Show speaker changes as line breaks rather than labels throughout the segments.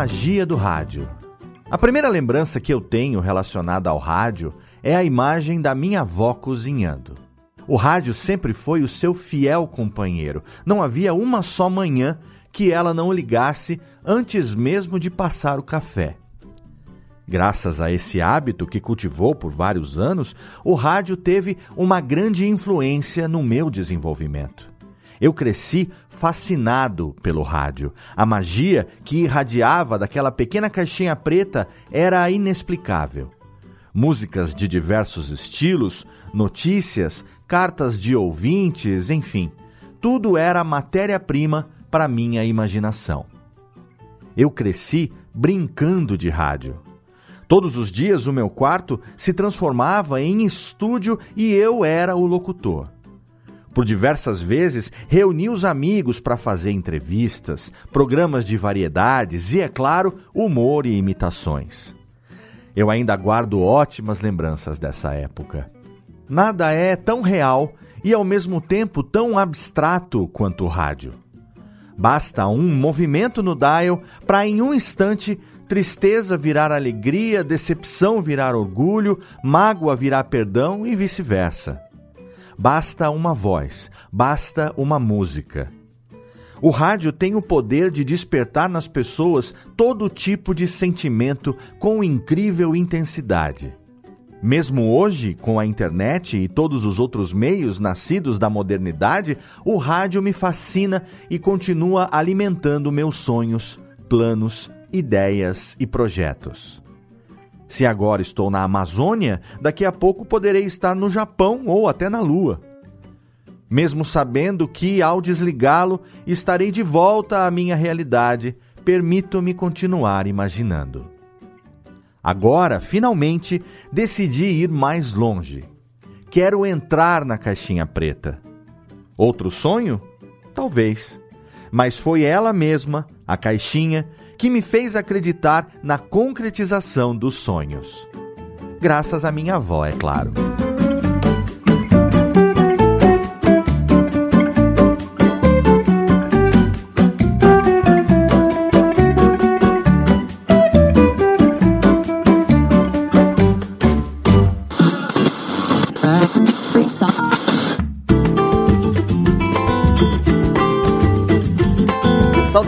Magia do rádio. A primeira lembrança que eu tenho relacionada ao rádio é a imagem da minha avó cozinhando. O rádio sempre foi o seu fiel companheiro. Não havia uma só manhã que ela não ligasse antes mesmo de passar o café. Graças a esse hábito que cultivou por vários anos, o rádio teve uma grande influência no meu desenvolvimento. Eu cresci fascinado pelo rádio. A magia que irradiava daquela pequena caixinha preta era inexplicável. Músicas de diversos estilos, notícias, cartas de ouvintes, enfim, tudo era matéria-prima para minha imaginação. Eu cresci brincando de rádio. Todos os dias o meu quarto se transformava em estúdio e eu era o locutor. Por diversas vezes reuni os amigos para fazer entrevistas, programas de variedades e, é claro, humor e imitações. Eu ainda guardo ótimas lembranças dessa época. Nada é tão real e ao mesmo tempo tão abstrato quanto o rádio. Basta um movimento no dial para, em um instante, tristeza virar alegria, decepção virar orgulho, mágoa virar perdão e vice-versa. Basta uma voz, basta uma música. O rádio tem o poder de despertar nas pessoas todo tipo de sentimento com incrível intensidade. Mesmo hoje, com a internet e todos os outros meios nascidos da modernidade, o rádio me fascina e continua alimentando meus sonhos, planos, ideias e projetos. Se agora estou na Amazônia, daqui a pouco poderei estar no Japão ou até na Lua. Mesmo sabendo que, ao desligá-lo, estarei de volta à minha realidade, permito-me continuar imaginando. Agora, finalmente, decidi ir mais longe. Quero entrar na caixinha preta. Outro sonho? Talvez. Mas foi ela mesma, a caixinha, que me fez acreditar na concretização dos sonhos. Graças à minha avó, é claro.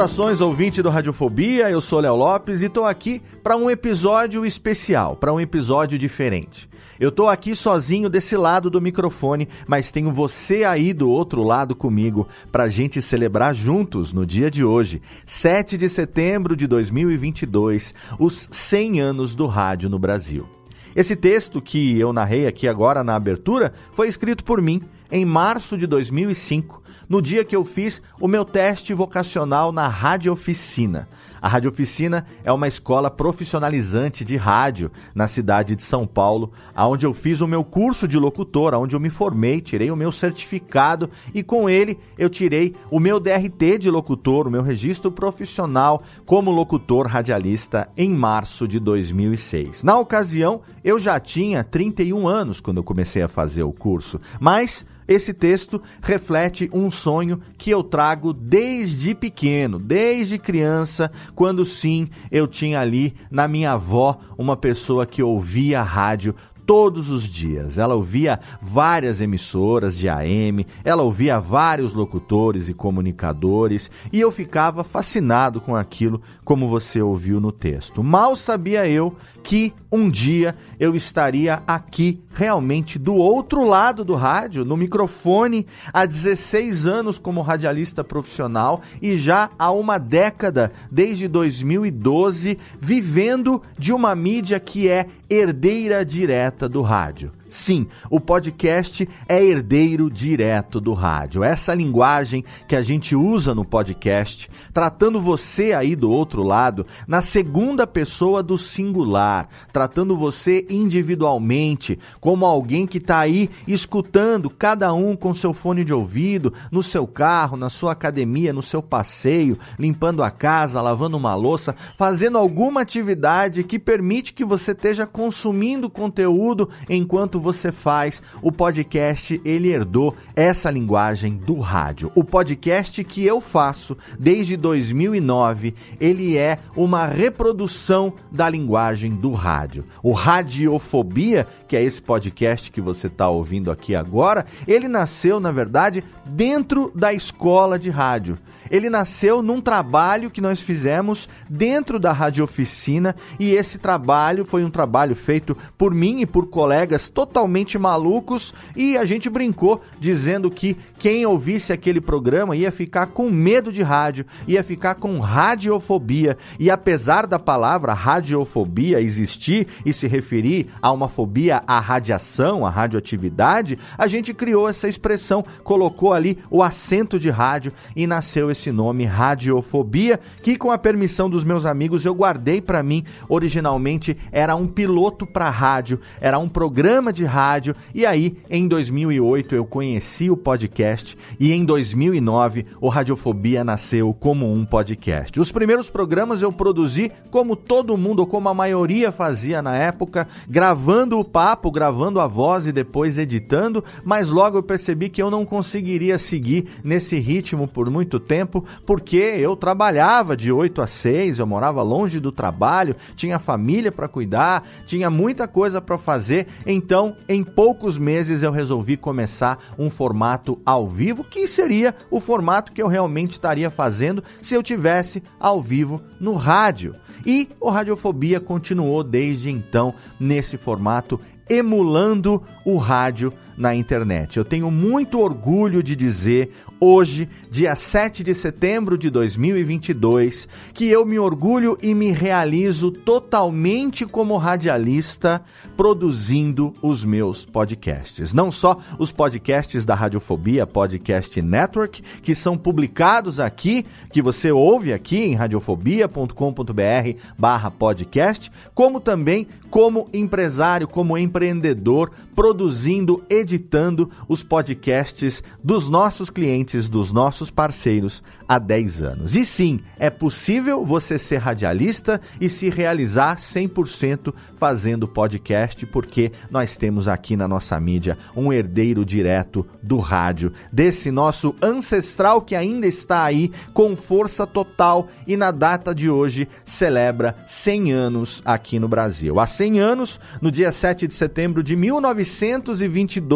Saudações, ouvinte do Radiofobia, eu sou Léo Lopes e estou aqui para um episódio especial, para um episódio diferente. Eu estou aqui sozinho desse lado do microfone, mas tenho você aí do outro lado comigo para a gente celebrar juntos no dia de hoje, 7 de setembro de 2022, os 100 anos do rádio no Brasil. Esse texto que eu narrei aqui agora na abertura foi escrito por mim em março de 2005 no dia que eu fiz o meu teste vocacional na Rádio Oficina, A Rádio Oficina é uma escola profissionalizante de rádio na cidade de São Paulo, onde eu fiz o meu curso de locutor, onde eu me formei, tirei o meu certificado e com ele eu tirei o meu DRT de locutor, o meu registro profissional como locutor radialista em março de 2006. Na ocasião, eu já tinha 31 anos quando eu comecei a fazer o curso, mas esse texto reflete um sonho que eu trago desde pequeno, desde criança, quando sim eu tinha ali na minha avó uma pessoa que ouvia rádio todos os dias. Ela ouvia várias emissoras de AM, ela ouvia vários locutores e comunicadores e eu ficava fascinado com aquilo, como você ouviu no texto. Mal sabia eu que um dia eu estaria aqui, realmente do outro lado do rádio, no microfone, há 16 anos como radialista profissional e já há uma década, desde 2012, vivendo de uma mídia que é herdeira direta do rádio. Sim, o podcast é herdeiro direto do rádio. Essa linguagem que a gente usa no podcast, tratando você aí do outro lado, na segunda pessoa do singular, tratando você individualmente, como alguém que está aí escutando, cada um com seu fone de ouvido, no seu carro, na sua academia, no seu passeio, limpando a casa, lavando uma louça, fazendo alguma atividade que permite que você esteja consumindo conteúdo enquanto você faz, o podcast ele herdou essa linguagem do rádio. O podcast que eu faço desde 2009, ele é uma reprodução da linguagem do rádio. O Radiofobia, que é esse podcast que você está ouvindo aqui agora, ele nasceu, na verdade, dentro da escola de rádio ele nasceu num trabalho que nós fizemos dentro da Rádio Oficina e esse trabalho foi um trabalho feito por mim e por colegas totalmente malucos e a gente brincou dizendo que quem ouvisse aquele programa ia ficar com medo de rádio, ia ficar com radiofobia. E apesar da palavra radiofobia existir e se referir a uma fobia à radiação, à radioatividade, a gente criou essa expressão, colocou ali o acento de rádio e nasceu esse esse nome, Radiofobia, que com a permissão dos meus amigos eu guardei para mim. Originalmente era um piloto para rádio, era um programa de rádio. E aí, em 2008 eu conheci o podcast e em 2009 o Radiofobia nasceu como um podcast. Os primeiros programas eu produzi como todo mundo, ou como a maioria fazia na época, gravando o papo, gravando a voz e depois editando, mas logo eu percebi que eu não conseguiria seguir nesse ritmo por muito tempo tempo, porque eu trabalhava de 8 a 6, eu morava longe do trabalho, tinha família para cuidar, tinha muita coisa para fazer. Então, em poucos meses eu resolvi começar um formato ao vivo, que seria o formato que eu realmente estaria fazendo se eu tivesse ao vivo no rádio. E o Radiofobia continuou desde então nesse formato emulando o rádio na internet. Eu tenho muito orgulho de dizer hoje, dia 7 de setembro de 2022, que eu me orgulho e me realizo totalmente como radialista produzindo os meus podcasts. Não só os podcasts da Radiofobia Podcast Network, que são publicados aqui, que você ouve aqui em radiofobia.com.br/podcast, como também como empresário, como empreendedor, produzindo, editando os podcasts dos nossos clientes, dos nossos parceiros há 10 anos. E sim, é possível você ser radialista e se realizar 100% fazendo podcast, porque nós temos aqui na nossa mídia um herdeiro direto do rádio, desse nosso ancestral que ainda está aí com força total e na data de hoje celebra 100 anos aqui no Brasil. Há 100 anos, no dia 7 de setembro de 1922,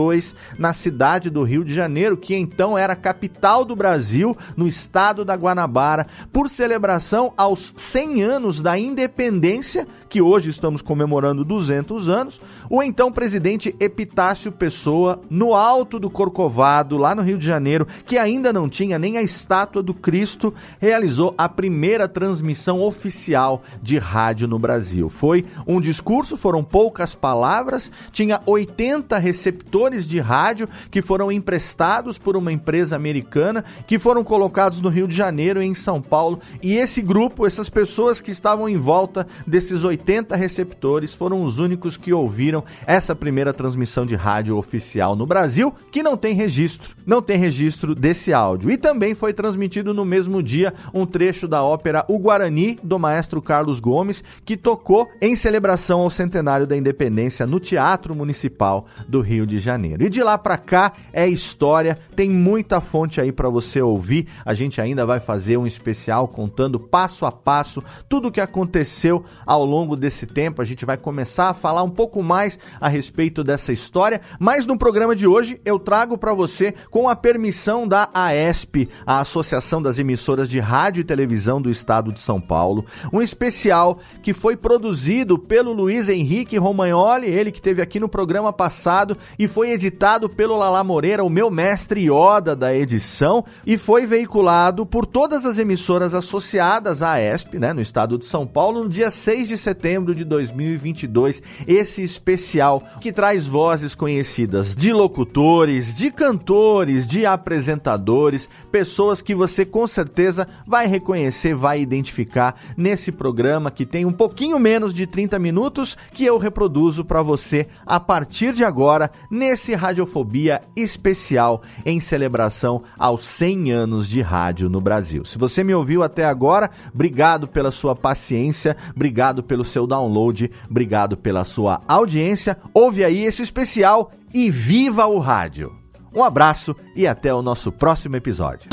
na cidade do Rio de Janeiro, que então era capital do Brasil, no estado da Guanabara por celebração aos 100 anos da independência, que hoje estamos comemorando 200 anos, o então presidente Epitácio Pessoa, no alto do Corcovado, lá no Rio de Janeiro, que ainda não tinha nem a estátua do Cristo, realizou a primeira transmissão oficial de rádio no Brasil. Foi um discurso, foram poucas palavras tinha 80 receptores de rádio que foram emprestados por uma empresa americana, que foram colocados no Rio de Janeiro e em São Paulo. E esse grupo, essas pessoas que estavam em volta desses 80 receptores, foram os únicos que ouviram essa primeira transmissão de rádio oficial no Brasil, que não tem registro, não tem registro desse áudio. E também foi transmitido no mesmo dia um trecho da ópera O Guarani, do maestro Carlos Gomes, que tocou em celebração ao centenário da independência no Teatro Municipal do Rio de Janeiro. E de lá para cá é história, tem muita fonte aí para você ouvir. A gente ainda vai fazer um especial contando passo a passo tudo o que aconteceu ao longo desse tempo. A gente vai começar a falar um pouco mais a respeito dessa história, mas no programa de hoje eu trago para você com a permissão da AESP, a Associação das Emissoras de Rádio e Televisão do Estado de São Paulo, um especial que foi produzido pelo Luiz Henrique Romagnoli, ele que teve aqui no programa passado e foi editado pelo Lala Moreira, o meu mestre Yoda da edição, e foi veiculado por todas as emissoras associadas à ESP, né, no estado de São Paulo, no dia 6 de setembro de 2022. Esse especial que traz vozes conhecidas de locutores, de cantores, de apresentadores, pessoas que você com certeza vai reconhecer, vai identificar nesse programa que tem um pouquinho menos de 30 minutos que eu reproduzo para você a partir de agora nesse Radiofobia especial em celebração aos 100 anos de rádio no Brasil. Se você me ouviu até agora, obrigado pela sua paciência, obrigado pelo seu download, obrigado pela sua audiência. Ouve aí esse especial e viva o rádio! Um abraço e até o nosso próximo episódio.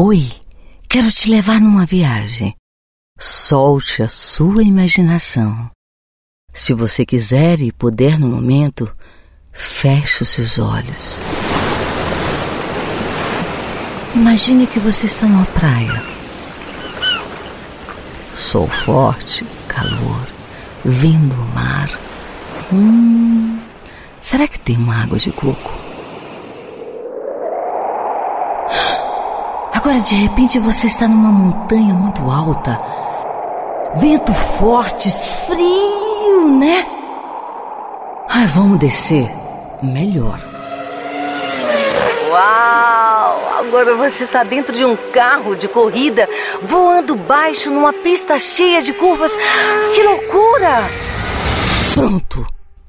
Oi, quero te levar numa viagem. Solte a sua imaginação. Se você quiser e puder no momento, feche os seus olhos. Imagine que você está numa praia. Sol forte, calor, vindo do mar. Hum, será que tem uma água de coco? Agora de repente você está numa montanha muito alta. Vento forte, frio, né? Ai, vamos descer. Melhor. Uau! Agora você está dentro de um carro de corrida, voando baixo numa pista cheia de curvas. Que loucura! Pronto,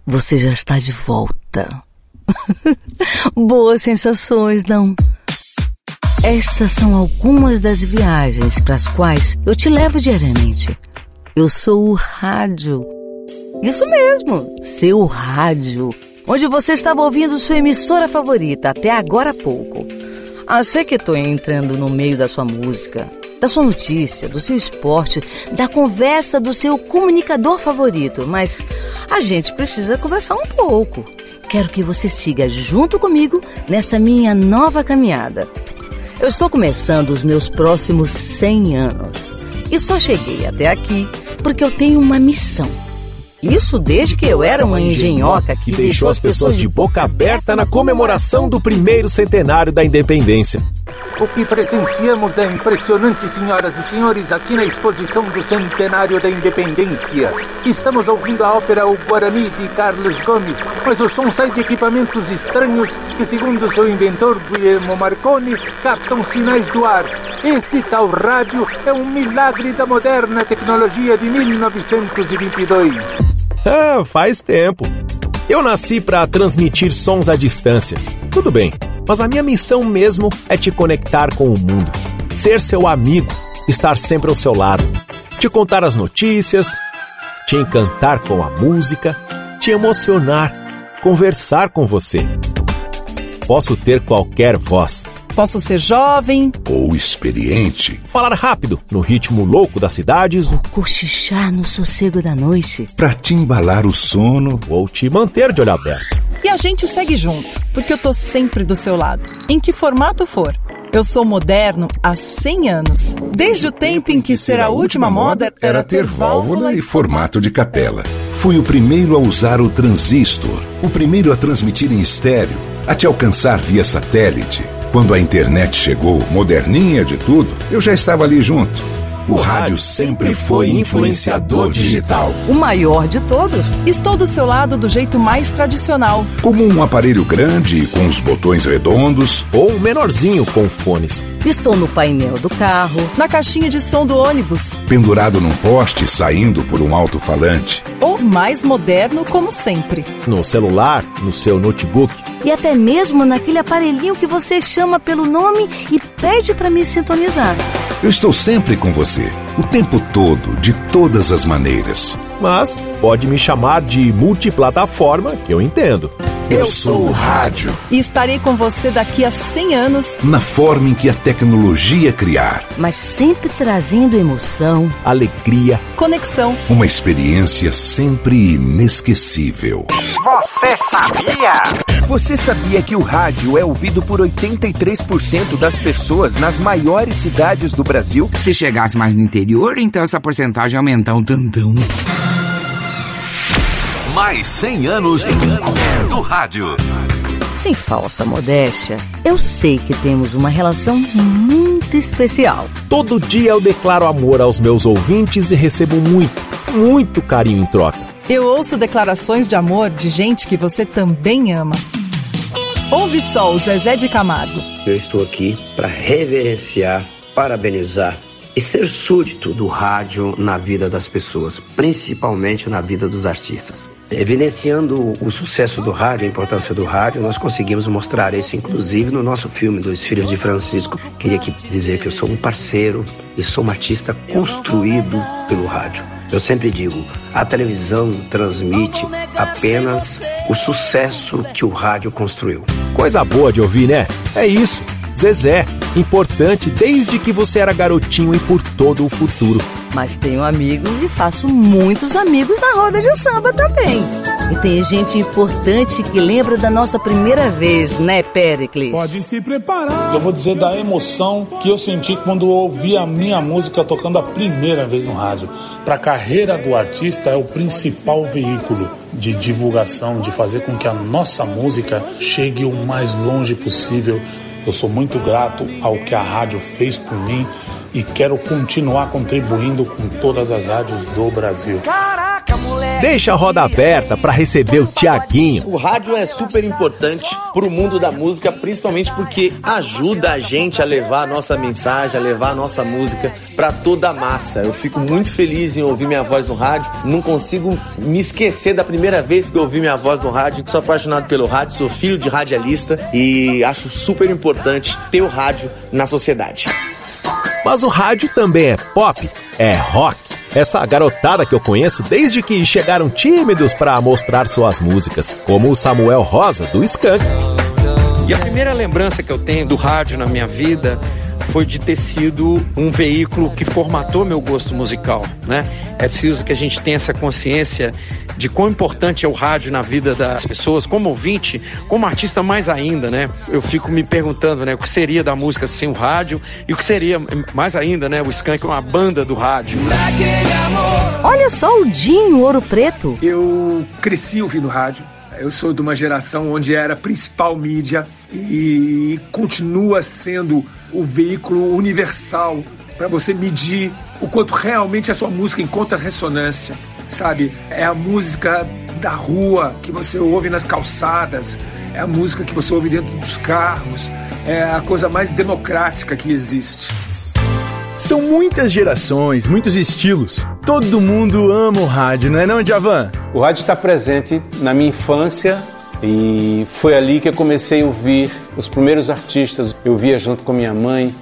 você já está de volta. Boas sensações, não? Essas são algumas das viagens para as quais eu te levo diariamente. Eu sou o rádio. Isso mesmo, seu rádio. Onde você estava ouvindo sua emissora favorita até agora há pouco. Ah, sei que estou entrando no meio da sua música, da sua notícia, do seu esporte, da conversa do seu comunicador favorito, mas a gente precisa conversar um pouco. Quero que você siga junto comigo nessa minha nova caminhada. Eu estou começando os meus próximos 100 anos e só cheguei até aqui porque eu tenho uma missão. Isso desde que eu era uma engenhoca
que deixou as pessoas de boca aberta na comemoração do primeiro centenário da independência.
O que presenciamos é impressionante, senhoras e senhores, aqui na exposição do Centenário da Independência. Estamos ouvindo a ópera O Guarani de Carlos Gomes, mas o som sai de equipamentos estranhos que, segundo seu inventor Guillermo Marconi, captam sinais do ar. Esse tal rádio é um milagre da moderna tecnologia de 1922.
Ah, faz tempo. Eu nasci para transmitir sons à distância. Tudo bem, mas a minha missão mesmo é te conectar com o mundo, ser seu amigo, estar sempre ao seu lado, te contar as notícias, te encantar com a música, te emocionar, conversar com você. Posso ter qualquer voz.
Posso ser jovem
ou experiente.
Falar rápido, no ritmo louco das cidades.
Ou cochichar no sossego da noite.
Pra te embalar o sono.
Ou te manter de olho aberto.
E a gente segue junto, porque eu tô sempre do seu lado. Em que formato for. Eu sou moderno há 100 anos. Desde o tempo em que ser a última moda
era ter válvula e formato de capela. Fui o primeiro a usar o transistor, o primeiro a transmitir em estéreo, a te alcançar via satélite. Quando a internet chegou, moderninha de tudo, eu já estava ali junto. O rádio sempre foi influenciador digital.
O maior de todos.
Estou do seu lado do jeito mais tradicional.
Como um aparelho grande com os botões redondos
ou menorzinho com fones.
Estou no painel do carro,
na caixinha de som do ônibus,
pendurado num poste saindo por um alto-falante.
Ou mais moderno como sempre.
No celular, no seu notebook
e até mesmo naquele aparelhinho que você chama pelo nome e pede para me sintonizar.
Eu estou sempre com você, o tempo todo, de todas as maneiras.
Mas pode me chamar de multiplataforma, que eu entendo.
Eu sou o rádio.
E estarei com você daqui a 100 anos.
Na forma em que a tecnologia criar.
Mas sempre trazendo emoção,
alegria,
conexão.
Uma experiência sempre inesquecível.
Você sabia?
Você sabia que o rádio é ouvido por 83% das pessoas nas maiores cidades do Brasil?
Se chegasse mais no interior, então essa porcentagem ia aumentar um tantão.
Mais 100 anos do rádio.
Sem falsa modéstia, eu sei que temos uma relação muito especial.
Todo dia eu declaro amor aos meus ouvintes e recebo muito, muito carinho em troca.
Eu ouço declarações de amor de gente que você também ama. Ouve só o Zezé de Camargo.
Eu estou aqui para reverenciar, parabenizar e ser súdito do rádio na vida das pessoas, principalmente na vida dos artistas. Evidenciando o sucesso do rádio, a importância do rádio, nós conseguimos mostrar isso, inclusive no nosso filme Dois Filhos de Francisco. Queria aqui dizer que eu sou um parceiro e sou um artista construído pelo rádio. Eu sempre digo, a televisão transmite apenas o sucesso que o rádio construiu.
Coisa boa de ouvir, né? É isso. Zezé, importante desde que você era garotinho e por todo o futuro.
Mas tenho amigos e faço muitos amigos na roda de samba também. E tem gente importante que lembra da nossa primeira vez, né, Pericles?
Pode se preparar. Eu vou dizer da emoção que eu senti quando ouvi a minha música tocando a primeira vez no rádio. Para a carreira do artista é o principal veículo de divulgação, de fazer com que a nossa música chegue o mais longe possível eu sou muito grato ao que a rádio fez por mim e quero continuar contribuindo com todas as rádios do Brasil.
Caraca, moleque! Deixa a roda aberta para receber o Tiaguinho.
O rádio é super importante para o mundo da música, principalmente porque ajuda a gente a levar a nossa mensagem, a levar a nossa música para toda a massa. Eu fico muito feliz em ouvir minha voz no rádio. Não consigo me esquecer da primeira vez que eu ouvi minha voz no rádio. Sou apaixonado pelo rádio, sou filho de radialista e acho super importante ter o rádio na sociedade.
Mas o rádio também é pop, é rock. Essa garotada que eu conheço desde que chegaram tímidos para mostrar suas músicas, como o Samuel Rosa do Skank.
E a primeira lembrança que eu tenho do rádio na minha vida foi de ter sido um veículo que formatou meu gosto musical, né? É preciso que a gente tenha essa consciência de quão importante é o rádio na vida das pessoas, como ouvinte, como artista mais ainda, né? Eu fico me perguntando, né, o que seria da música sem o rádio e o que seria mais ainda, né, o Skank uma banda do rádio.
Olha só o Dinho Ouro Preto.
Eu cresci ouvindo rádio. Eu sou de uma geração onde era a principal mídia e continua sendo o veículo universal para você medir o quanto realmente a sua música encontra ressonância, sabe? É a música da rua que você ouve nas calçadas, é a música que você ouve dentro dos carros, é a coisa mais democrática que existe.
São muitas gerações, muitos estilos. Todo mundo ama o rádio, não é não, Javan?
O rádio está presente na minha infância e foi ali que eu comecei a ouvir os primeiros artistas. Eu via junto com minha mãe.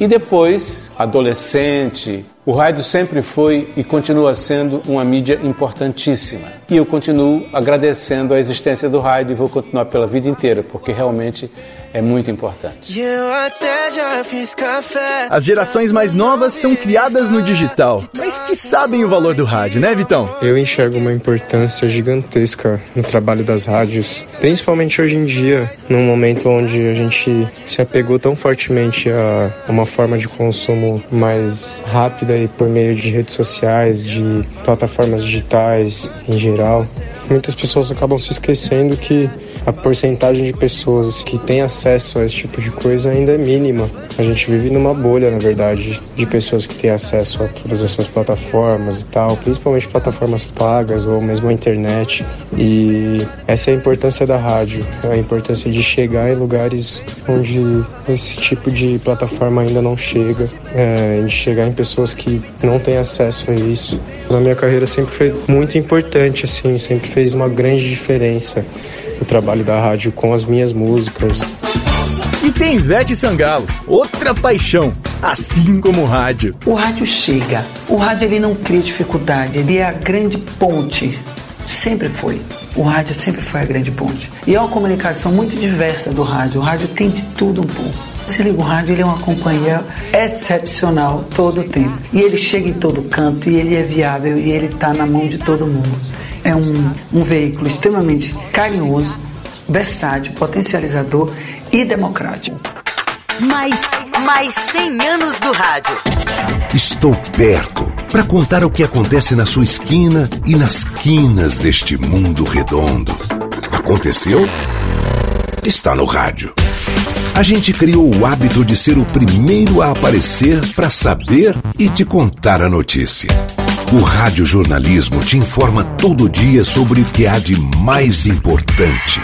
E depois, adolescente, o rádio sempre foi e continua sendo uma mídia importantíssima. E eu continuo agradecendo a existência do rádio e vou continuar pela vida inteira, porque realmente é muito importante.
Eu até já fiz café.
As gerações mais novas são criadas no digital, mas que sabem o valor do rádio, né, Vitão?
Eu enxergo uma importância gigantesca no trabalho das rádios, principalmente hoje em dia, num momento onde a gente se apegou tão fortemente a uma forma de consumo mais rápida e por meio de redes sociais, de plataformas digitais em geral. Muitas pessoas acabam se esquecendo que a porcentagem de pessoas que têm acesso a esse tipo de coisa ainda é mínima. A gente vive numa bolha, na verdade, de pessoas que têm acesso a todas essas plataformas e tal, principalmente plataformas pagas ou mesmo a internet. E essa é a importância da rádio, a importância de chegar em lugares onde esse tipo de plataforma ainda não chega, é, de chegar em pessoas que não têm acesso a isso. Na minha carreira sempre foi muito importante, assim, sempre fez uma grande diferença o trabalho da rádio com as minhas músicas.
E tem Ivete Sangalo, outra paixão, assim como o rádio.
O rádio chega. O rádio ele não cria dificuldade, ele é a grande ponte. Sempre foi. O rádio sempre foi a grande ponte. E é uma comunicação muito diversa do rádio. O rádio tem de tudo um pouco. Se liga o rádio, ele é uma companhia excepcional todo o tempo. E ele chega em todo canto, e ele é viável, e ele está na mão de todo mundo. É um, um veículo extremamente carinhoso, versátil, potencializador e democrático.
Mais, mais 100 anos do rádio.
Estou perto para contar o que acontece na sua esquina e nas quinas deste mundo redondo. Aconteceu? Está no rádio. A gente criou o hábito de ser o primeiro a aparecer para saber e te contar a notícia. O radiojornalismo te informa todo dia sobre o que há de mais importante.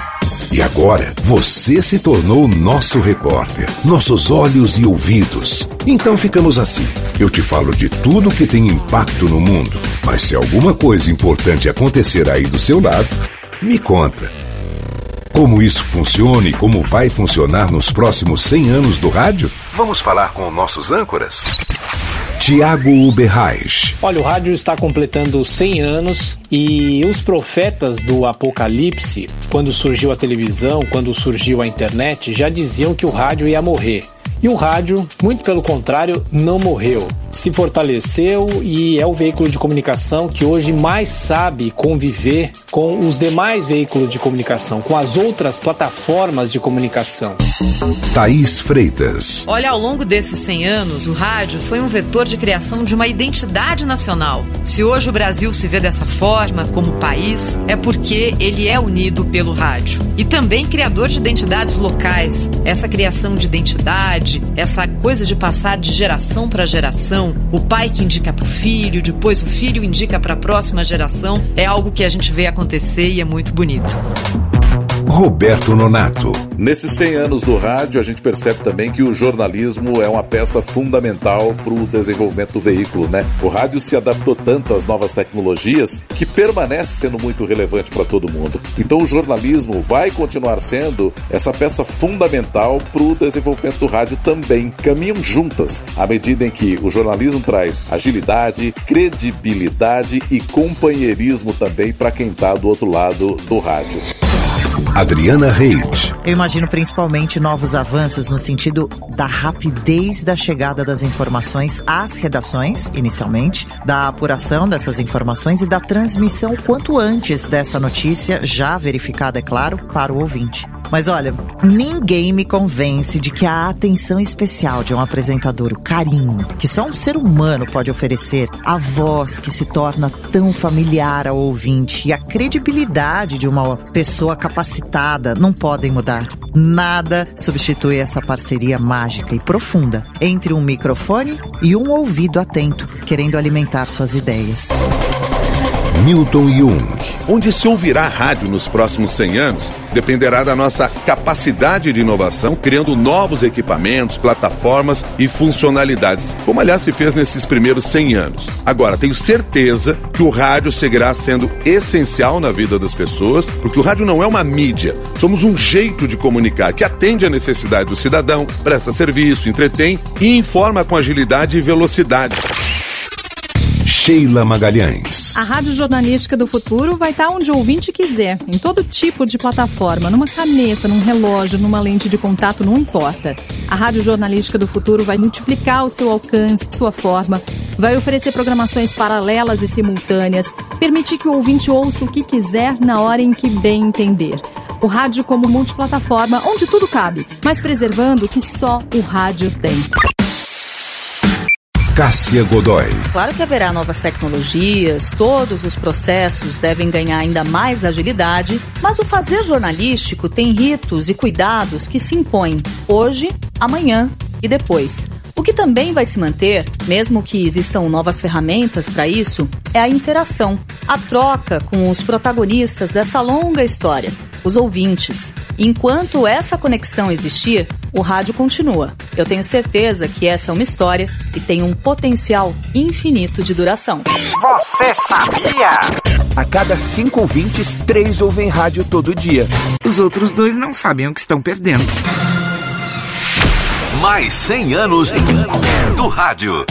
E agora, você se tornou nosso repórter, nossos olhos e ouvidos. Então ficamos assim. Eu te falo de tudo que tem impacto no mundo, mas se alguma coisa importante acontecer aí do seu lado, me conta. Como isso funciona e como vai funcionar nos próximos 100 anos do rádio? Vamos falar com nossos âncoras? Tiago Uberreich.
Olha, o rádio está completando 100 anos e os profetas do Apocalipse, quando surgiu a televisão, quando surgiu a internet, já diziam que o rádio ia morrer. E o rádio, muito pelo contrário, não morreu. Se fortaleceu e é o veículo de comunicação que hoje mais sabe conviver com os demais veículos de comunicação, com as outras plataformas de comunicação.
Thaís Freitas.
Olha, ao longo desses 100 anos, o rádio foi um vetor de criação de uma identidade nacional. Se hoje o Brasil se vê dessa forma, como país, é porque ele é unido pelo rádio. E também criador de identidades locais. Essa criação de identidade, essa coisa de passar de geração para geração, o pai que indica para o filho, depois o filho indica para a próxima geração, é algo que a gente vê acontecer e é muito bonito.
Roberto Nonato.
Nesses 100 anos do rádio, a gente percebe também que o jornalismo é uma peça fundamental para o desenvolvimento do veículo, né? O rádio se adaptou tanto às novas tecnologias que permanece sendo muito relevante para todo mundo. Então, o jornalismo vai continuar sendo essa peça fundamental para o desenvolvimento do rádio também. Caminham juntas à medida em que o jornalismo traz agilidade, credibilidade e companheirismo também para quem está do outro lado do rádio.
Adriana Reid.
Eu imagino principalmente novos avanços no sentido da rapidez da chegada das informações às redações, inicialmente, da apuração dessas informações e da transmissão quanto antes dessa notícia, já verificada, é claro, para o ouvinte. Mas olha, ninguém me convence de que a atenção especial de um apresentador, o carinho que só um ser humano pode oferecer, a voz que se torna tão familiar ao ouvinte e a credibilidade de uma pessoa capacitada não podem mudar. Nada substitui essa parceria mágica e profunda entre um microfone e um ouvido atento, querendo alimentar suas ideias.
Newton Jung.
Onde se ouvirá rádio nos próximos 100 anos dependerá da nossa capacidade de inovação, criando novos equipamentos, plataformas e funcionalidades, como aliás se fez nesses primeiros 100 anos. Agora, tenho certeza que o rádio seguirá sendo essencial na vida das pessoas, porque o rádio não é uma mídia, somos um jeito de comunicar que atende à necessidade do cidadão, presta serviço, entretém e informa com agilidade e velocidade.
Sheila Magalhães.
A Rádio Jornalística do Futuro vai estar onde o ouvinte quiser, em todo tipo de plataforma, numa caneta, num relógio, numa lente de contato, não importa. A Rádio Jornalística do Futuro vai multiplicar o seu alcance, sua forma, vai oferecer programações paralelas e simultâneas, permitir que o ouvinte ouça o que quiser na hora em que bem entender. O rádio como multiplataforma, onde tudo cabe, mas preservando o que só o rádio tem.
Cássia Godoy.
Claro que haverá novas tecnologias, todos os processos devem ganhar ainda mais agilidade, mas o fazer jornalístico tem ritos e cuidados que se impõem hoje, amanhã e depois. O que também vai se manter, mesmo que existam novas ferramentas para isso, é a interação, a troca com os protagonistas dessa longa história os ouvintes. Enquanto essa conexão existir, o rádio continua. Eu tenho certeza que essa é uma história que tem um potencial infinito de duração.
Você sabia? A cada cinco ouvintes, três ouvem rádio todo dia. Os outros dois não sabem o que estão perdendo.
Mais 100 anos do rádio.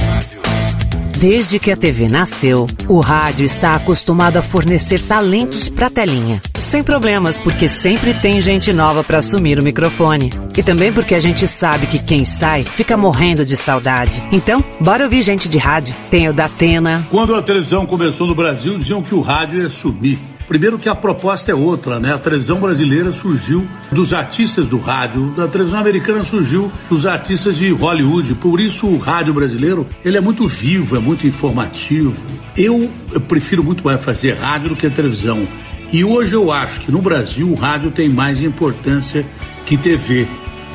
Desde que a TV nasceu, o rádio está acostumado a fornecer talentos para telinha. Sem problemas, porque sempre tem gente nova para assumir o microfone. E também porque a gente sabe que quem sai fica morrendo de saudade. Então, bora ouvir gente de rádio. Tem o da Atena.
Quando a televisão começou no Brasil, diziam que o rádio ia sumir. Primeiro que a proposta é outra, né? A televisão brasileira surgiu dos artistas do rádio, a televisão americana surgiu dos artistas de Hollywood. Por isso o rádio brasileiro, ele é muito vivo, é muito informativo. Eu, eu prefiro muito mais fazer rádio do que televisão. E hoje eu acho que no Brasil o rádio tem mais importância que TV.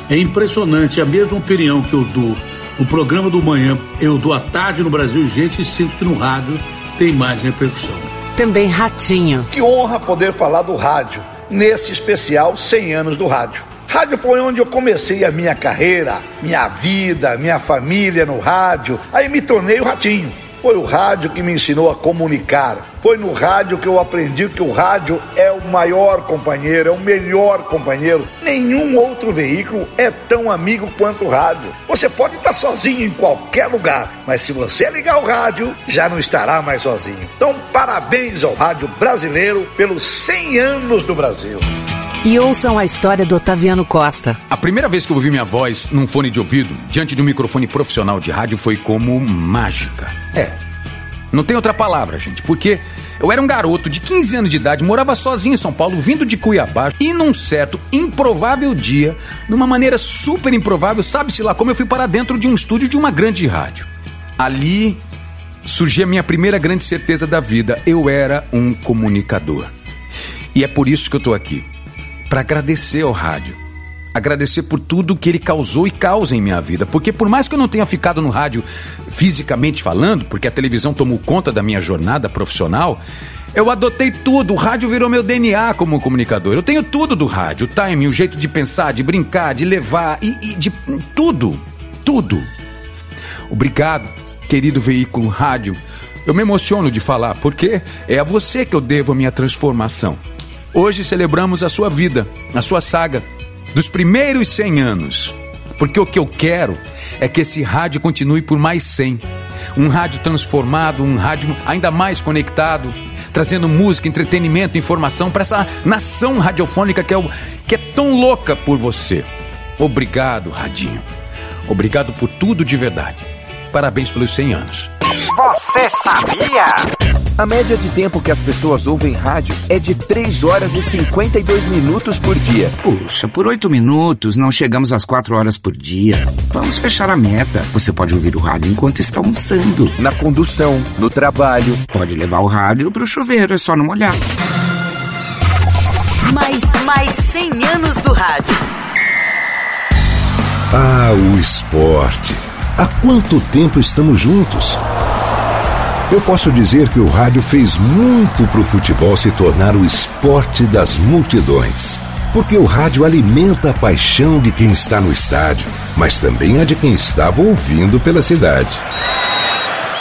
É impressionante, a mesma opinião que eu dou no programa do manhã, eu dou à tarde no Brasil, gente, e sinto que no rádio tem mais repercussão.
Também Ratinho.
Que honra poder falar do rádio, nesse especial 100 anos do rádio. Rádio foi onde eu comecei a minha carreira, minha vida, minha família no rádio. Aí me tornei o Ratinho. Foi o rádio que me ensinou a comunicar. Foi no rádio que eu aprendi que o rádio é o maior companheiro, é o melhor companheiro. Nenhum outro veículo é tão amigo quanto o rádio. Você pode estar sozinho em qualquer lugar, mas se você ligar o rádio, já não estará mais sozinho. Então, parabéns ao rádio brasileiro pelos 100 anos do Brasil.
E ouçam a história do Otaviano Costa.
A primeira vez que eu ouvi minha voz num fone de ouvido, diante de um microfone profissional de rádio, foi como mágica. É. Não tem outra palavra, gente, porque eu era um garoto de 15 anos de idade, morava sozinho em São Paulo, vindo de Cuiabá, e num certo improvável dia, de uma maneira super improvável, sabe-se lá como eu fui para dentro de um estúdio de uma grande rádio. Ali surgia a minha primeira grande certeza da vida: eu era um comunicador. E é por isso que eu tô aqui para agradecer ao rádio. Agradecer por tudo que ele causou e causa em minha vida. Porque por mais que eu não tenha ficado no rádio fisicamente falando, porque a televisão tomou conta da minha jornada profissional, eu adotei tudo. O rádio virou meu DNA como comunicador. Eu tenho tudo do rádio: o timing, o jeito de pensar, de brincar, de levar e, e de tudo. Tudo. Obrigado, querido veículo rádio. Eu me emociono de falar, porque é a você que eu devo a minha transformação. Hoje celebramos a sua vida, a sua saga, dos primeiros 100 anos. Porque o que eu quero é que esse rádio continue por mais 100. Um rádio transformado, um rádio ainda mais conectado, trazendo música, entretenimento, informação para essa nação radiofônica que é, o, que é tão louca por você. Obrigado, Radinho. Obrigado por tudo de verdade. Parabéns pelos 100 anos.
Você sabia? A média de tempo que as pessoas ouvem rádio é de 3 horas e 52 minutos por dia.
Puxa, por 8 minutos não chegamos às 4 horas por dia. Vamos fechar a meta. Você pode ouvir o rádio enquanto está almoçando.
Na condução, no trabalho.
Pode levar o rádio para o chuveiro, é só não molhar.
Mais, mais 100 anos do rádio.
Ah, o esporte. Há quanto tempo estamos juntos? Eu posso dizer que o rádio fez muito para o futebol se tornar o esporte das multidões. Porque o rádio alimenta a paixão de quem está no estádio, mas também a de quem estava ouvindo pela cidade.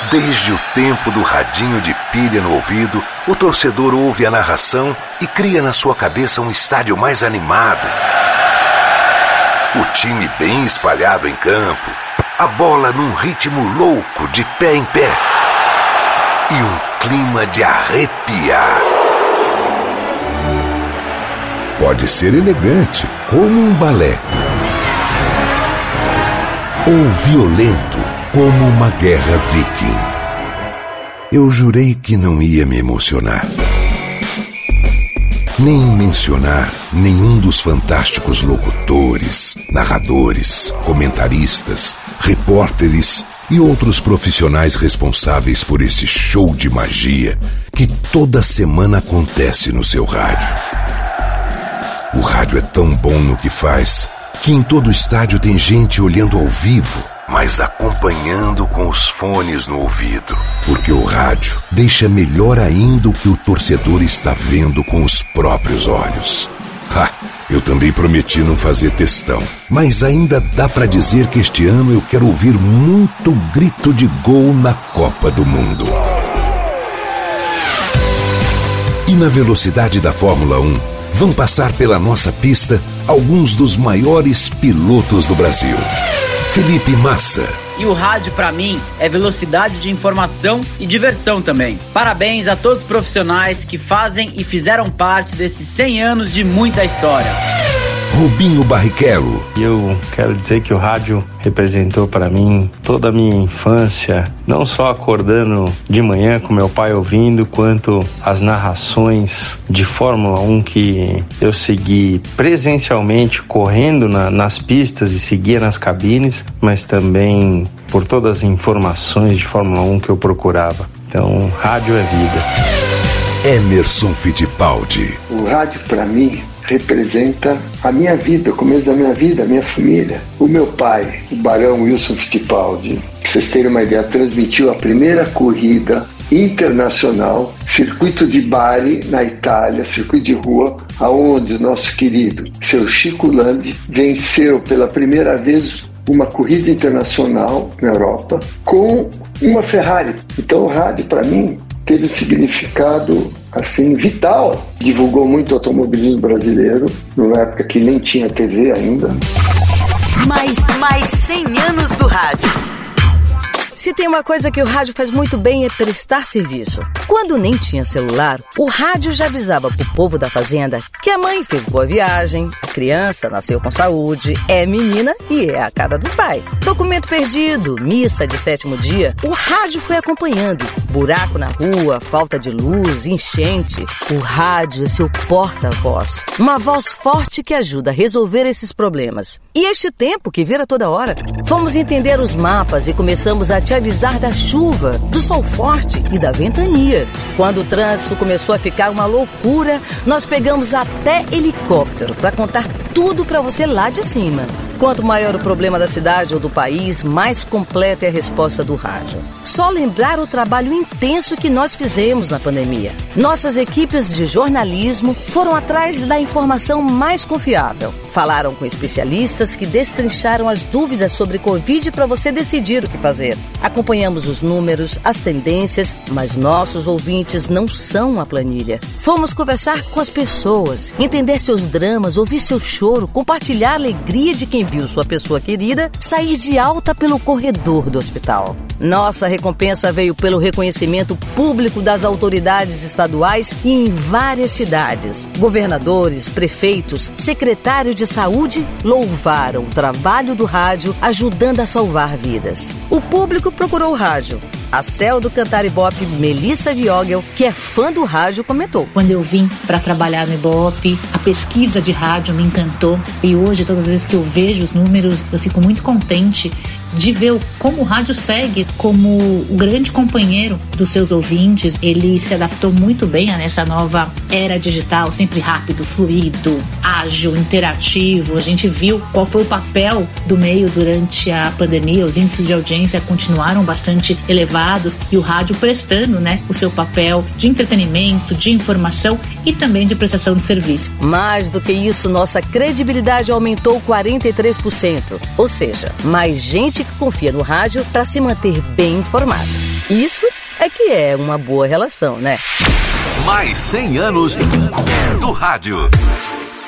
Desde o tempo do radinho de pilha no ouvido, o torcedor ouve a narração e cria na sua cabeça um estádio mais animado. O time bem espalhado em campo, a bola num ritmo louco de pé em pé. e um clima de arrepiar. Pode ser elegante, como um balé, ou violento, como uma guerra viking. Eu jurei que não ia me emocionar nem mencionar nenhum dos fantásticos locutores, narradores, comentaristas, repórteres e outros profissionais responsáveis por esse show de magia que toda semana acontece no seu rádio. O rádio é tão bom no que faz que em todo estádio tem gente olhando ao vivo mas acompanhando com os fones no ouvido. Porque o rádio deixa melhor ainda o que o torcedor está vendo com os próprios olhos. Ha! Eu também prometi não fazer testão, mas ainda dá para dizer que este ano eu quero ouvir muito grito de gol na Copa do Mundo. E na velocidade da Fórmula 1, vão passar pela nossa pista alguns dos maiores pilotos do Brasil. Felipe Massa.
E o rádio, para mim, é velocidade de informação e diversão também. Parabéns a todos os profissionais que fazem e fizeram parte desses 100 anos de muita história.
Rubinho Barrichello.
Eu quero dizer que o rádio representou para mim toda a minha infância, não só acordando de manhã com meu pai ouvindo, quanto as narrações de Fórmula 1 que eu segui presencialmente correndo na, nas pistas e seguia nas cabines, mas também por todas as informações de Fórmula 1 que eu procurava. Então, rádio é vida.
Emerson Fittipaldi.
O rádio para mim representa a minha vida, o começo da minha vida, a minha família. O meu pai, o Barão Wilson Fittipaldi, pra vocês terem uma ideia, transmitiu a primeira corrida internacional, circuito de Bari, na Itália, circuito de rua, aonde o nosso querido seu Chico Landi venceu pela primeira vez uma corrida internacional na Europa com uma Ferrari. Então o rádio para mim teve um significado assim vital. Divulgou muito o automobilismo brasileiro, numa época que nem tinha TV ainda.
Mais, mais 100 anos do rádio. Se tem uma coisa que o rádio faz muito bem é prestar serviço. Quando nem tinha celular, o rádio já avisava pro povo da fazenda que a mãe fez boa viagem, a criança nasceu com saúde, é menina e é a cara do pai. Documento perdido, missa de sétimo dia, o rádio foi acompanhando. Buraco na rua, falta de luz, enchente. O rádio é seu porta-voz. Uma voz forte que ajuda a resolver esses problemas. E este tempo que vira toda hora, fomos entender os mapas e começamos a te avisar da chuva, do sol forte e da ventania. Quando o trânsito começou a ficar uma loucura, nós pegamos até helicóptero para contar tudo para você lá de cima. Quanto maior o problema da cidade ou do país, mais completa é a resposta do rádio. Só lembrar o trabalho intenso que nós fizemos na pandemia. Nossas equipes de jornalismo foram atrás da informação mais confiável. Falaram com especialistas que destrincharam as dúvidas sobre Covid para você decidir o que fazer. Acompanhamos os números, as tendências, mas nossos ouvintes não são a planilha. Fomos conversar com as pessoas, entender seus dramas, ouvir seu choro, compartilhar a alegria de quem viu sua pessoa querida sair de alta pelo corredor do hospital. Nossa recompensa veio pelo reconhecimento público das autoridades estaduais e em várias cidades. Governadores, prefeitos, secretários de saúde louvaram o trabalho do rádio ajudando a salvar vidas. O público procurou o rádio. A Céu do Cantar Ibope, Melissa Viogel, que é fã do rádio, comentou.
Quando eu vim para trabalhar no Ibope, a pesquisa de rádio me encantou. E hoje, todas as vezes que eu vejo os números, eu fico muito contente de ver como o rádio segue como o grande companheiro dos seus ouvintes. Ele se adaptou muito bem a essa nova era digital, sempre rápido, fluido, ágil, interativo. A gente viu qual foi o papel do meio durante a pandemia. Os índices de audiência continuaram bastante elevados e o rádio prestando, né, o seu papel de entretenimento, de informação e também de prestação de serviço.
Mais do que isso, nossa credibilidade aumentou 43%. Ou seja, mais gente que confia no rádio para se manter bem informado. Isso é que é uma boa relação, né?
Mais 100 anos do rádio.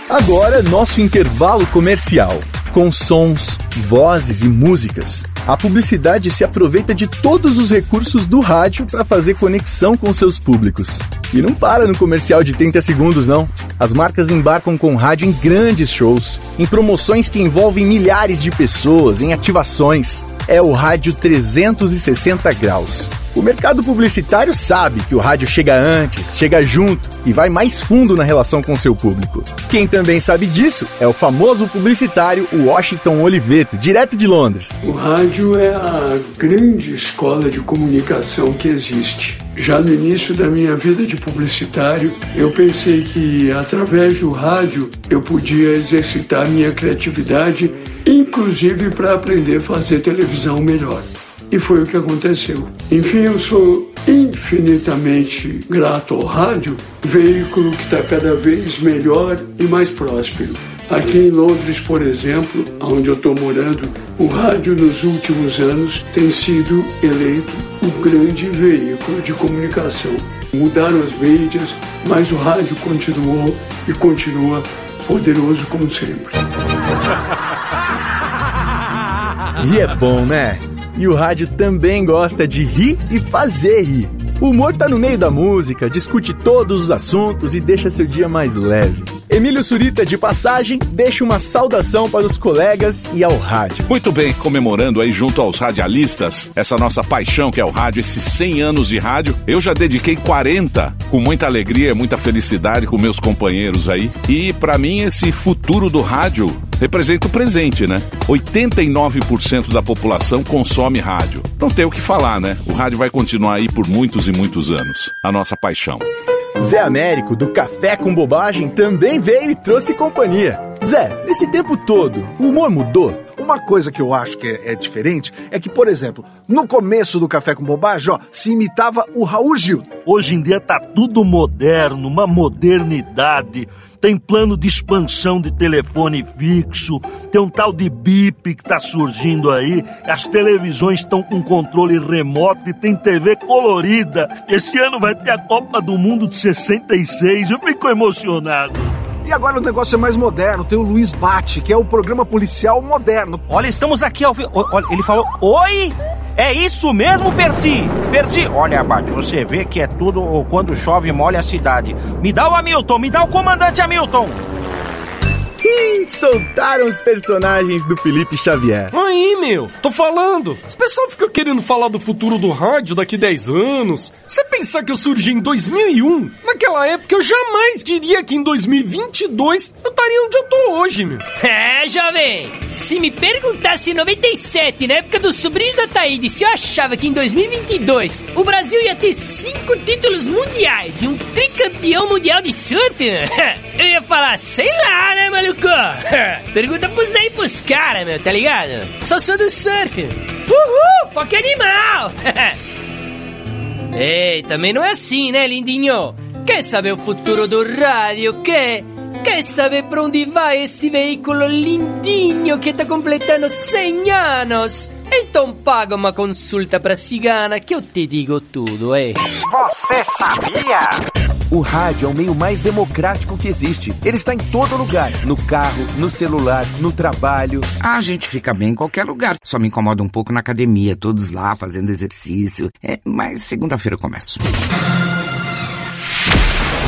Agora, nosso intervalo comercial. Com sons, vozes e músicas, a publicidade se aproveita de todos os recursos do rádio para fazer conexão com seus públicos. E não para no comercial de 30 segundos, não. As marcas embarcam com rádio em grandes shows, em promoções que envolvem milhares de pessoas, em ativações. É o Rádio 360 Graus. O mercado publicitário sabe que o rádio chega antes, chega junto e vai mais fundo na relação com seu público. Quem também sabe disso é o famoso publicitário Washington Oliveto, direto de Londres.
O rádio é a grande escola de comunicação que existe. Já no início da minha vida de publicitário, eu pensei que através do rádio eu podia exercitar minha criatividade, inclusive para aprender a fazer televisão melhor. E foi o que aconteceu. Enfim, eu sou infinitamente grato ao rádio, veículo que está cada vez melhor e mais próspero. Aqui em Londres, por exemplo, onde eu estou morando, o rádio nos últimos anos tem sido eleito o grande veículo de comunicação. Mudaram as mídias, mas o rádio continuou e continua poderoso como sempre.
E é bom, né? E o rádio também gosta de rir e fazer rir. O humor tá no meio da música, discute todos os assuntos e deixa seu dia mais leve. Emílio Surita, de passagem, deixa uma saudação para os colegas e ao rádio.
Muito bem, comemorando aí junto aos radialistas, essa nossa paixão que é o rádio, esses 100 anos de rádio. Eu já dediquei 40 com muita alegria, muita felicidade com meus companheiros aí. E para mim esse futuro do rádio representa o presente, né? 89% da população consome rádio. Não tem o que falar, né? O rádio vai continuar aí por muitos e muitos anos. A nossa paixão.
Zé Américo, do Café com Bobagem, também veio e trouxe companhia. Zé, nesse tempo todo, o humor mudou?
Uma coisa que eu acho que é, é, diferente é que, por exemplo, no começo do Café com Bobagem, ó, se imitava o Raul Gil.
Hoje em dia tá tudo moderno, uma modernidade. Tem plano de expansão de telefone fixo, tem um tal de BIP que tá surgindo aí, as televisões estão com controle remoto e tem TV colorida. Esse ano vai ter a Copa do Mundo de 66, eu fico emocionado.
E agora o negócio é mais moderno, tem o Luiz Bate, que é o programa policial moderno.
Olha, estamos aqui ao vivo. Olha, ele falou: Oi! É isso mesmo, Percy? Percy, olha, Abate, você vê que é tudo quando chove molha a cidade. Me dá o Hamilton, me dá o comandante Hamilton.
Ih, soltaram os personagens do Felipe Xavier.
Aí, meu, tô falando. Os pessoal fica querendo falar do futuro do rádio daqui 10 anos. Você pensar que eu surgi em 2001, naquela época eu jamais diria que em 2022 eu estaria onde eu tô hoje, meu.
É, jovem. Se me perguntasse em 97, na época dos sobrinhos da Taíde, se eu achava que em 2022 o Brasil ia ter cinco títulos mundiais e um tricampeão mundial de surf, eu ia falar, sei lá, né, maluco? Pergunta pros aí pros caras, meu, tá ligado? Só sou do surf. Uhul, foca animal! Ei, também não é assim, né, lindinho? Quer saber o futuro do rádio? Quer? Quer saber pra onde vai esse veículo lindinho que tá completando 100 anos? Então paga uma consulta pra cigana que eu te digo tudo, é.
Você sabia? O rádio é o meio mais democrático que existe. Ele está em todo lugar: no carro, no celular, no trabalho.
A gente fica bem em qualquer lugar. Só me incomoda um pouco na academia, todos lá fazendo exercício. É, mas segunda-feira eu começo.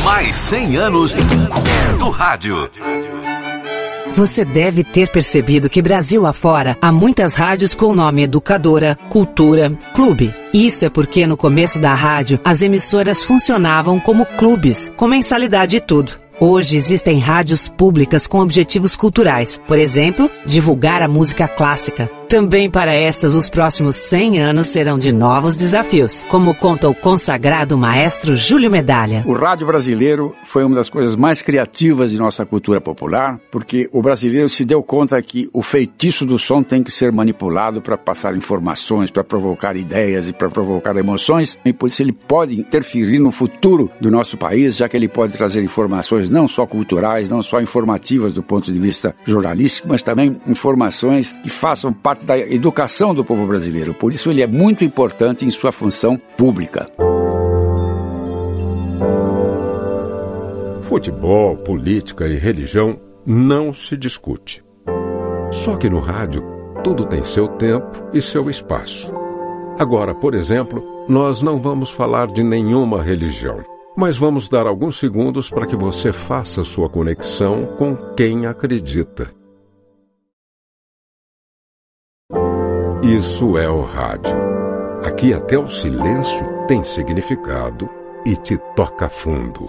Mais 100 anos do rádio.
Você deve ter percebido que Brasil afora há muitas rádios com o nome Educadora, Cultura, Clube. Isso é porque no começo da rádio as emissoras funcionavam como clubes, com mensalidade e tudo. Hoje existem rádios públicas com objetivos culturais, por exemplo, divulgar a música clássica. Também para estas, os próximos 100 anos serão de novos desafios, como conta o consagrado maestro Júlio Medalha.
O rádio brasileiro foi uma das coisas mais criativas de nossa cultura popular, porque o brasileiro se deu conta que o feitiço do som tem que ser manipulado para passar informações, para provocar ideias e para provocar emoções, e por isso ele pode interferir no futuro do nosso país, já que ele pode trazer informações não só culturais, não só informativas do ponto de vista jornalístico, mas também informações que façam parte da educação do povo brasileiro. Por isso ele é muito importante em sua função pública.
Futebol, política e religião não se discute.
Só que no rádio, tudo tem seu tempo e seu espaço. Agora, por exemplo, nós não vamos falar de nenhuma religião, mas vamos dar alguns segundos para que você faça sua conexão com quem acredita. Isso é o rádio. Aqui até o silêncio tem significado e te toca fundo.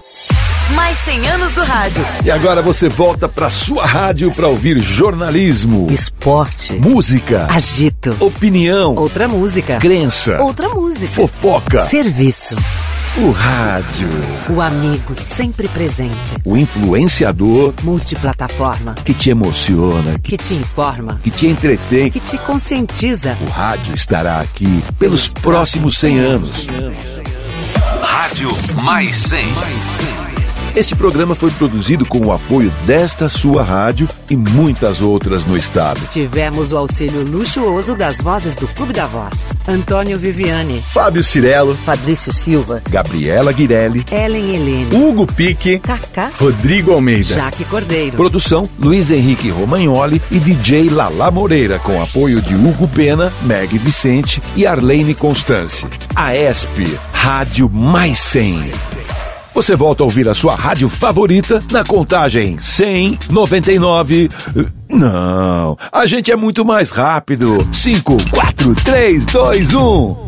Mais 100 anos do rádio.
E agora você volta para sua rádio para ouvir jornalismo,
esporte,
música,
agito,
opinião,
outra música,
crença,
outra música,
fofoca,
serviço.
O rádio.
O amigo sempre presente.
O influenciador.
Multiplataforma.
Que te emociona.
Que te informa.
Que te entretém.
Que te conscientiza.
O rádio estará aqui pelos próximos 100 anos.
Rádio Mais 100.
Este programa foi produzido com o apoio desta sua rádio e muitas outras no estado.
Tivemos o auxílio luxuoso das vozes do Clube da Voz. Antônio Viviane,
Fábio Cirello,
Fabrício Silva,
Gabriela Guirelli,
Ellen Helene,
Hugo Pique,
Kaká,
Rodrigo Almeida.
Jaque Cordeiro.
Produção Luiz Henrique Romagnoli e DJ Lala Moreira, com apoio de Hugo Pena, Meg Vicente e Arlene Constance. A ESP, Rádio Mais 100. Você volta a ouvir a sua rádio favorita na contagem 100, 99. Não, a gente é muito mais rápido. 5, 4, 3, 2, 1.